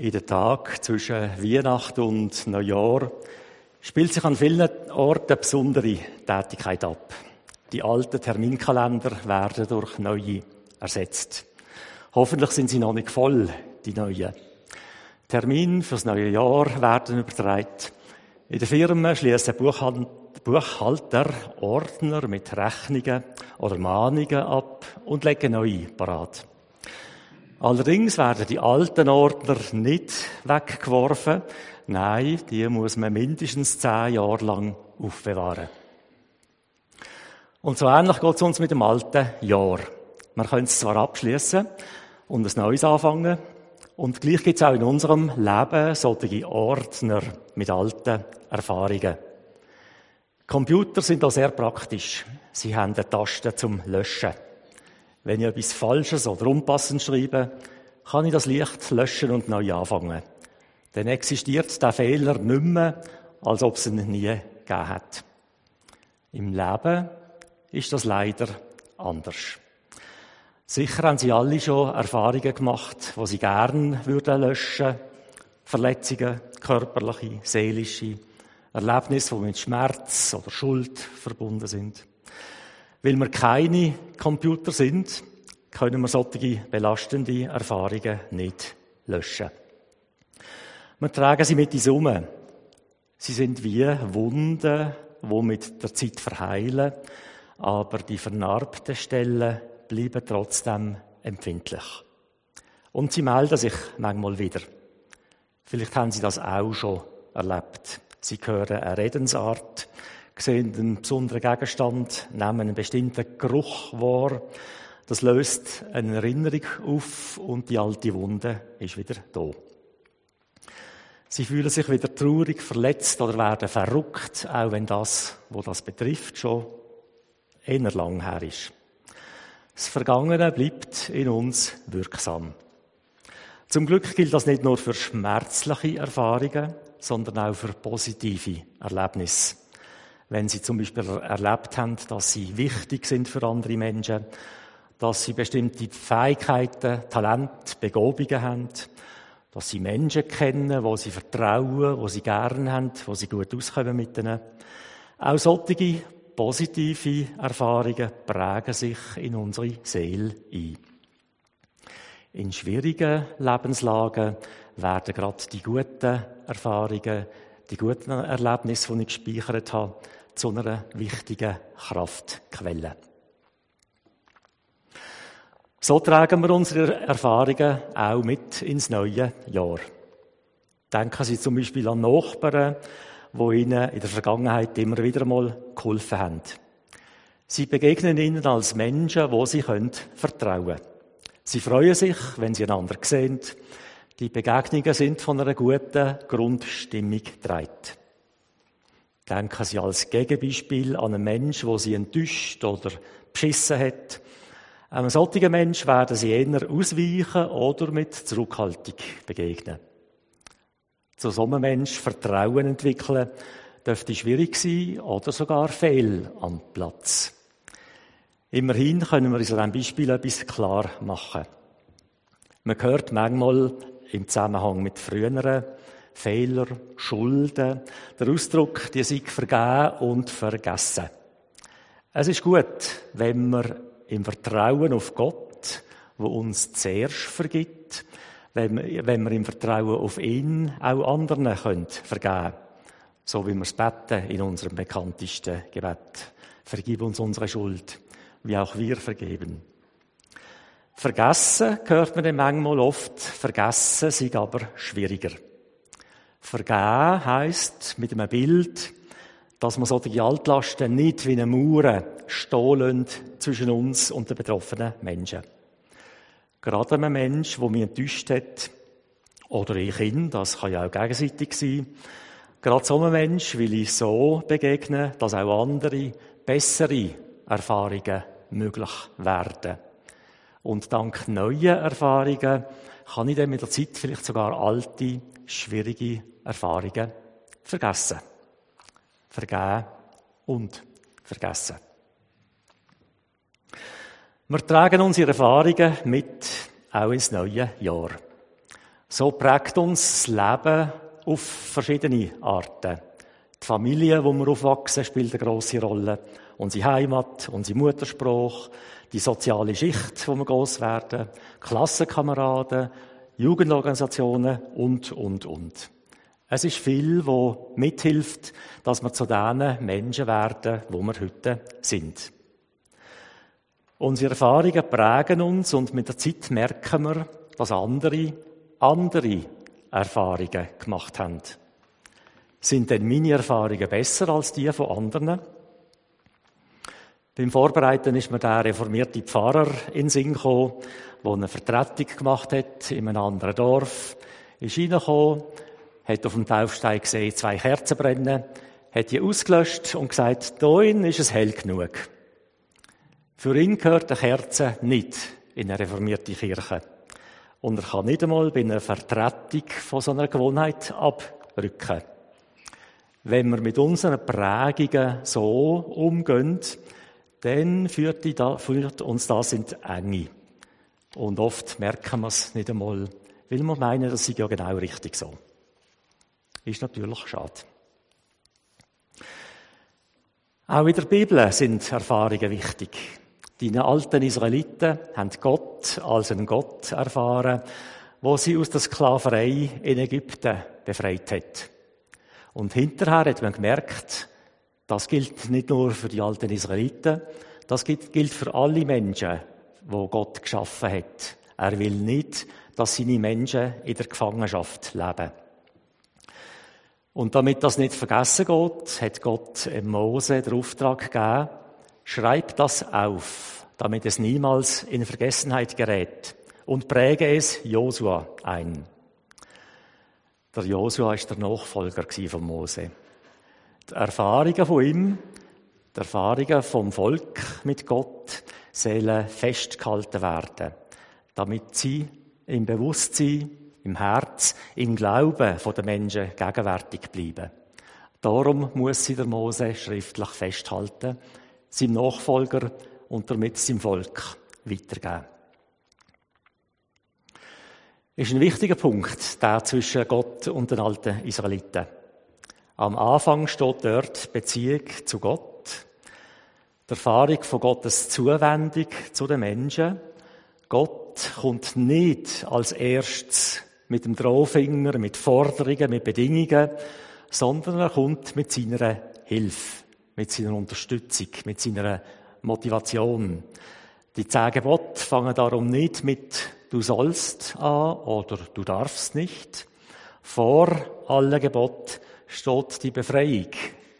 In den Tag zwischen Weihnachten und Neujahr spielt sich an vielen Orten eine besondere Tätigkeit ab. Die alten Terminkalender werden durch neue ersetzt. Hoffentlich sind sie noch nicht voll, die neuen. Termine fürs neue Jahr werden übertragen. In den Firmen schließen Buchhalter Ordner mit Rechnungen oder Mahnungen ab und legen neue parat. Allerdings werden die alten Ordner nicht weggeworfen. Nein, die muss man mindestens zehn Jahre lang aufbewahren. Und so ähnlich geht es uns mit dem alten Jahr. Man könnte es zwar abschließen und ein neues anfangen, und gleich gibt es auch in unserem Leben solche Ordner mit alten Erfahrungen. Computer sind auch sehr praktisch. Sie haben eine Taste zum Löschen. Wenn ich etwas Falsches oder unpassend schreibe, kann ich das Licht löschen und neu anfangen. Dann existiert der Fehler nicht mehr, als ob es ihn nie gegeben hat. Im Leben ist das leider anders. Sicher haben Sie alle schon Erfahrungen gemacht, wo Sie gern würden löschen. Verletzungen, körperliche, seelische, Erlebnisse, die mit Schmerz oder Schuld verbunden sind. Weil wir keine Computer sind, können wir solche belastende Erfahrungen nicht löschen. Wir tragen sie mit uns um. Sie sind wie Wunden, die mit der Zeit verheilen, aber die vernarbten Stellen bleiben trotzdem empfindlich. Und sie melden sich manchmal wieder. Vielleicht haben Sie das auch schon erlebt. Sie hören eine Redensart, sehen einen besonderen Gegenstand, nehmen einen bestimmten Geruch wahr. Das löst eine Erinnerung auf und die alte Wunde ist wieder da. Sie fühlen sich wieder traurig, verletzt oder werden verrückt, auch wenn das, wo das betrifft, schon eher lang her ist. Das Vergangene bleibt in uns wirksam. Zum Glück gilt das nicht nur für schmerzliche Erfahrungen, sondern auch für positive Erlebnisse wenn sie zum Beispiel erlebt haben, dass sie wichtig sind für andere Menschen, dass sie bestimmte Fähigkeiten, Talente, Begabungen haben, dass sie Menschen kennen, wo sie vertrauen, wo sie gern haben, wo sie gut auskommen mit ihnen. Auch solche positive Erfahrungen prägen sich in unsere Seele ein. In schwierigen Lebenslagen werden gerade die guten Erfahrungen, die guten Erlebnisse, die ich gespeichert habe, zu einer wichtigen Kraftquelle. So tragen wir unsere Erfahrungen auch mit ins neue Jahr. Denken Sie zum Beispiel an Nachbarn, die Ihnen in der Vergangenheit immer wieder mal geholfen haben. Sie begegnen Ihnen als Menschen, wo Sie können vertrauen Sie freuen sich, wenn Sie einander sehen. Die Begegnungen sind von einer guten Grundstimmung getragen. Denken Sie als Gegenbeispiel an einen Menschen, wo Sie enttäuscht oder beschissen hat. Einem solchen Mensch werden Sie eher ausweichen oder mit Zurückhaltung begegnen. Zu so einem Mensch Vertrauen entwickeln, dürfte schwierig sein oder sogar fehl am Platz. Immerhin können wir uns an diesem Beispiel etwas klar machen. Man hört manchmal im Zusammenhang mit früheren Fehler, Schulden. Der Ausdruck, die sind vergeben und vergessen. Es ist gut, wenn wir im Vertrauen auf Gott, wo uns zuerst vergibt, wenn wir, wenn wir im Vertrauen auf ihn auch anderen können vergeben So wie wir es beten in unserem bekanntesten Gebet. Vergib uns unsere Schuld, wie auch wir vergeben. Vergessen hört man manchmal oft, vergessen sind aber schwieriger. Vergeben heisst mit einem Bild, dass man solche Altlasten nicht wie eine Mauer stehen zwischen uns und den betroffenen Menschen. Gerade einem Mensch, der mich enttäuscht hat, oder ich ihn, das kann ja auch gegenseitig sein, gerade so einem Mensch will ich so begegnen, dass auch andere bessere Erfahrungen möglich werden. Und dank neuen Erfahrungen kann ich dann mit der Zeit vielleicht sogar alte, schwierige Erfahrungen vergessen. Vergeben und vergessen. Wir tragen unsere Erfahrungen mit auch ins neue Jahr. So prägt uns das Leben auf verschiedene Arten. Die Familie, wo wir aufwachsen, spielt eine große Rolle. Unsere Heimat, unsere Muttersprache, die soziale Schicht, wo wir groß werden, Klassenkameraden, Jugendorganisationen und, und, und. Es ist viel, wo mithilft, dass wir zu den Menschen werden, wo wir heute sind. Unsere Erfahrungen prägen uns und mit der Zeit merken wir, dass andere andere Erfahrungen gemacht haben. Sind denn meine Erfahrungen besser als die von anderen? Beim Vorbereiten ist mir der reformierte Pfarrer in Sinn gekommen, der eine Vertretung gemacht hat in einem anderen Dorf. Ist reingekommen, hat auf dem Taufstein gesehen, zwei Kerzen brennen, hat die ausgelöscht und gesagt, dahin ist es hell genug. Für ihn gehört die Kerze nicht in eine reformierte Kirche. Und er kann nicht einmal bei einer Vertretung von so einer Gewohnheit abrücken. Wenn wir mit unseren Prägungen so umgehen, dann führt, uns das in die Enge. Und oft merken wir es nicht einmal, weil wir meinen, das sei ja genau richtig so. Ist natürlich schade. Auch in der Bibel sind Erfahrungen wichtig. Die alten Israeliten haben Gott als einen Gott erfahren, wo sie aus der Sklaverei in Ägypten befreit hat. Und hinterher hat man gemerkt, das gilt nicht nur für die alten Israeliten, das gilt für alle Menschen, wo Gott geschaffen hat. Er will nicht, dass seine Menschen in der Gefangenschaft leben. Und damit das nicht vergessen geht, hat Gott Mose den Auftrag gegeben, schreib das auf, damit es niemals in Vergessenheit gerät und präge es Josua ein. Der Josua ist der Nachfolger von Mose. Die Erfahrungen von ihm, die Erfahrungen vom Volk mit Gott sollen festgehalten werden, damit sie im Bewusstsein im Herz, im Glauben der Menschen gegenwärtig bleiben. Darum muss sie der Mose schriftlich festhalten, seinem Nachfolger und damit seinem Volk weitergeben. Ist ein wichtiger Punkt, der zwischen Gott und den alten Israeliten. Am Anfang steht dort Beziehung zu Gott, die Erfahrung von Gottes Zuwendung zu den Menschen. Gott kommt nicht als erstes mit dem Drohfinger, mit Forderungen, mit Bedingungen, sondern er kommt mit seiner Hilfe, mit seiner Unterstützung, mit seiner Motivation. Die zehn Gebote fangen darum nicht mit du sollst an oder du darfst nicht. Vor allen Geboten steht die Befreiung,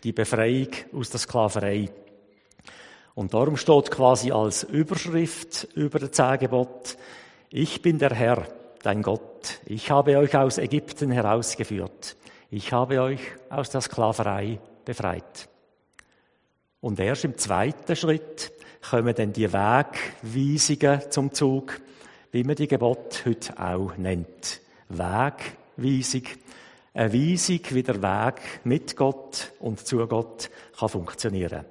die Befreiung aus der Sklaverei. Und darum steht quasi als Überschrift über den zehn Geboten, ich bin der Herr, dein Gott. Ich habe euch aus Ägypten herausgeführt. Ich habe euch aus der Sklaverei befreit. Und erst im zweiten Schritt kommen dann die Wegweisungen zum Zug, wie man die Gebot heute auch nennt. Wegweisung. Eine Weisung, wie der Weg mit Gott und zu Gott kann funktionieren.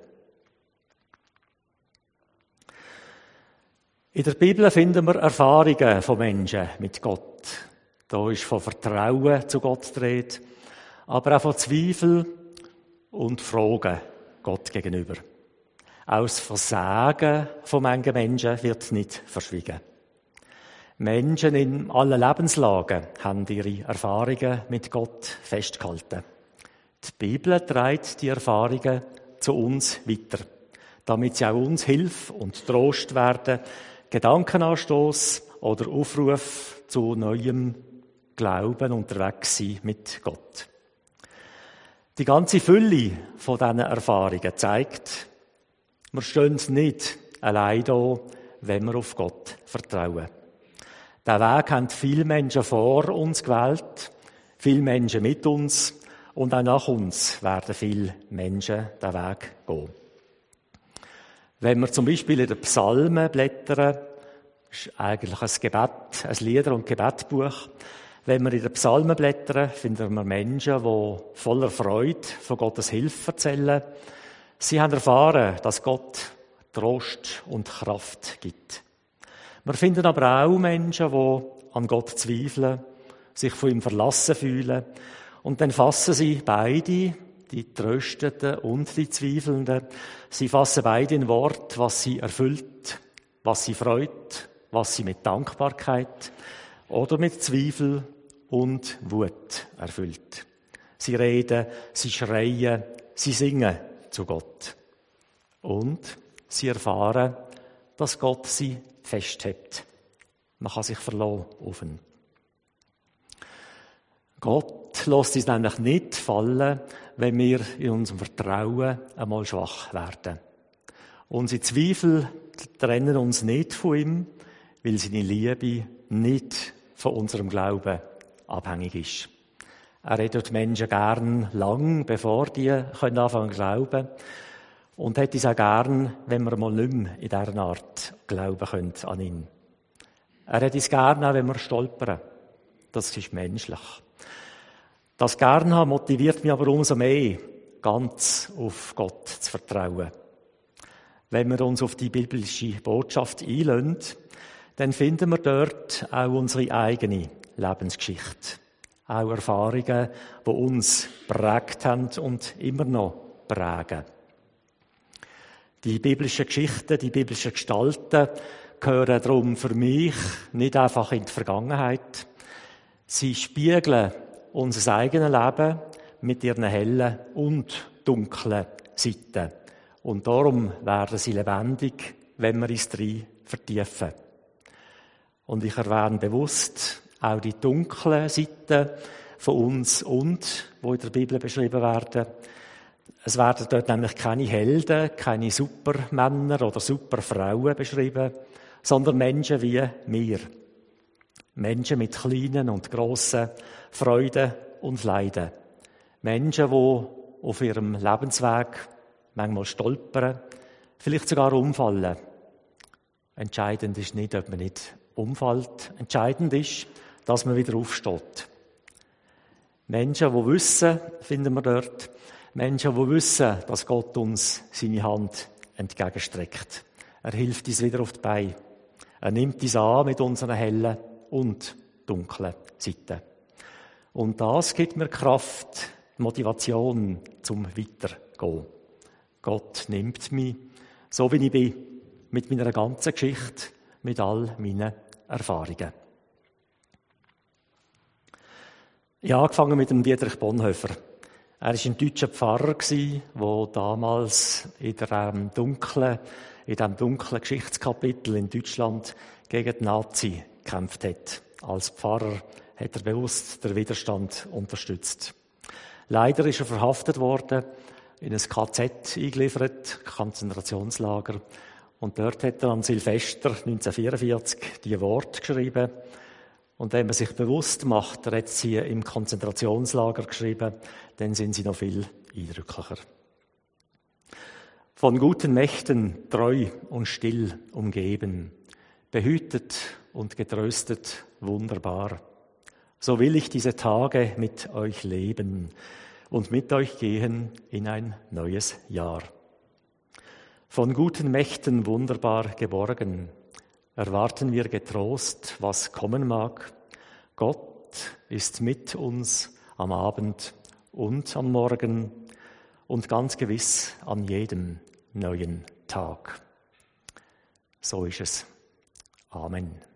In der Bibel finden wir Erfahrungen von Menschen mit Gott. Da ist von Vertrauen zu Gott dreht, aber auch von Zweifel und Fragen Gott gegenüber. Auch das Versagen von manchen Menschen wird nicht verschwiegen. Menschen in allen Lebenslagen haben ihre Erfahrungen mit Gott festgehalten. Die Bibel trägt die Erfahrungen zu uns weiter, damit sie auch uns Hilfe und Trost werden, Gedankenanstoß oder Aufruf zu neuem Glauben unterwegs sein mit Gott. Die ganze Fülle von diesen Erfahrungen zeigt, wir stehen nicht allein da, wenn wir auf Gott vertrauen. Den Weg haben viele Menschen vor uns gewählt, viele Menschen mit uns und auch nach uns werden viele Menschen den Weg gehen. Wenn wir zum Beispiel in den Psalmen blättern, ist eigentlich ein Gebet, ein Lieder- und Gebetbuch. Wenn wir in den Psalmen blättern, finden wir Menschen, die voller Freude von Gottes Hilfe erzählen. Sie haben erfahren, dass Gott Trost und Kraft gibt. Wir finden aber auch Menschen, die an Gott zweifeln, sich von ihm verlassen fühlen. Und dann fassen sie beide, die Tröstenden und die Zweifelnden, sie fassen beide in Wort, was sie erfüllt, was sie freut, was sie mit Dankbarkeit oder mit Zweifel und Wut erfüllt. Sie reden, sie schreien, sie singen zu Gott. Und sie erfahren, dass Gott sie festhält. Man kann sich verlassen auf ihn. Gott lässt uns nämlich nicht fallen, wenn wir in unserem Vertrauen einmal schwach werden. Unsere Zweifel trennen uns nicht von ihm, weil seine Liebe nicht von unserem Glauben abhängig ist. Er redet Menschen gern lang, bevor die können anfangen zu glauben. Und hätte es auch gern, wenn wir mal nicht mehr in dieser Art glauben können an ihn. Er hätte es gern auch, wenn wir stolpern. Das ist menschlich. Das Gern haben motiviert mich aber umso mehr, ganz auf Gott zu vertrauen. Wenn wir uns auf die biblische Botschaft einlösen, dann finden wir dort auch unsere eigene Lebensgeschichte. Auch Erfahrungen, die uns prägt haben und immer noch prägen. Die biblischen Geschichten, die biblischen Gestalten gehören darum für mich nicht einfach in die Vergangenheit. Sie spiegeln unser eigenes Leben mit ihren hellen und dunklen Seiten. Und darum werden sie lebendig, wenn wir uns drin vertiefen. Und ich erwähne bewusst auch die dunklen Seiten von uns und, wo in der Bibel beschrieben werden. Es werden dort nämlich keine Helden, keine Supermänner oder Superfrauen beschrieben, sondern Menschen wie wir. Menschen mit kleinen und grossen Freuden und Leiden. Menschen, die auf ihrem Lebensweg manchmal stolpern, vielleicht sogar umfallen. Entscheidend ist nicht, ob man nicht umfällt. Entscheidend ist, dass man wieder aufsteht. Menschen, die wissen, finden wir dort, Menschen, die wissen, dass Gott uns seine Hand entgegenstreckt. Er hilft uns wieder auf die Beine. Er nimmt uns an mit unseren hellen und dunklen Seiten. Und das gibt mir Kraft, Motivation zum Weitergehen. Gott nimmt mich, so wie ich bin, mit meiner ganzen Geschichte, mit all meinen Erfahrungen. Ich habe angefangen mit dem Dietrich Bonhoeffer. Er war ein deutscher Pfarrer, der damals in dem dunklen, dunklen Geschichtskapitel in Deutschland gegen die Nazi gekämpft hat. Als Pfarrer hat er bewusst den Widerstand unterstützt. Leider ist er verhaftet worden, in ein KZ eingeliefert, Konzentrationslager. Und dort hat er an Silvester 1944 die Worte geschrieben. Und wenn man sich bewusst macht, er hat sie im Konzentrationslager geschrieben, dann sind sie noch viel eindrücklicher. Von guten Mächten treu und still umgeben, behütet und getröstet wunderbar. So will ich diese Tage mit euch leben und mit euch gehen in ein neues Jahr. Von guten Mächten wunderbar geborgen, erwarten wir getrost, was kommen mag. Gott ist mit uns am Abend und am Morgen und ganz gewiss an jedem neuen Tag. So ist es. Amen.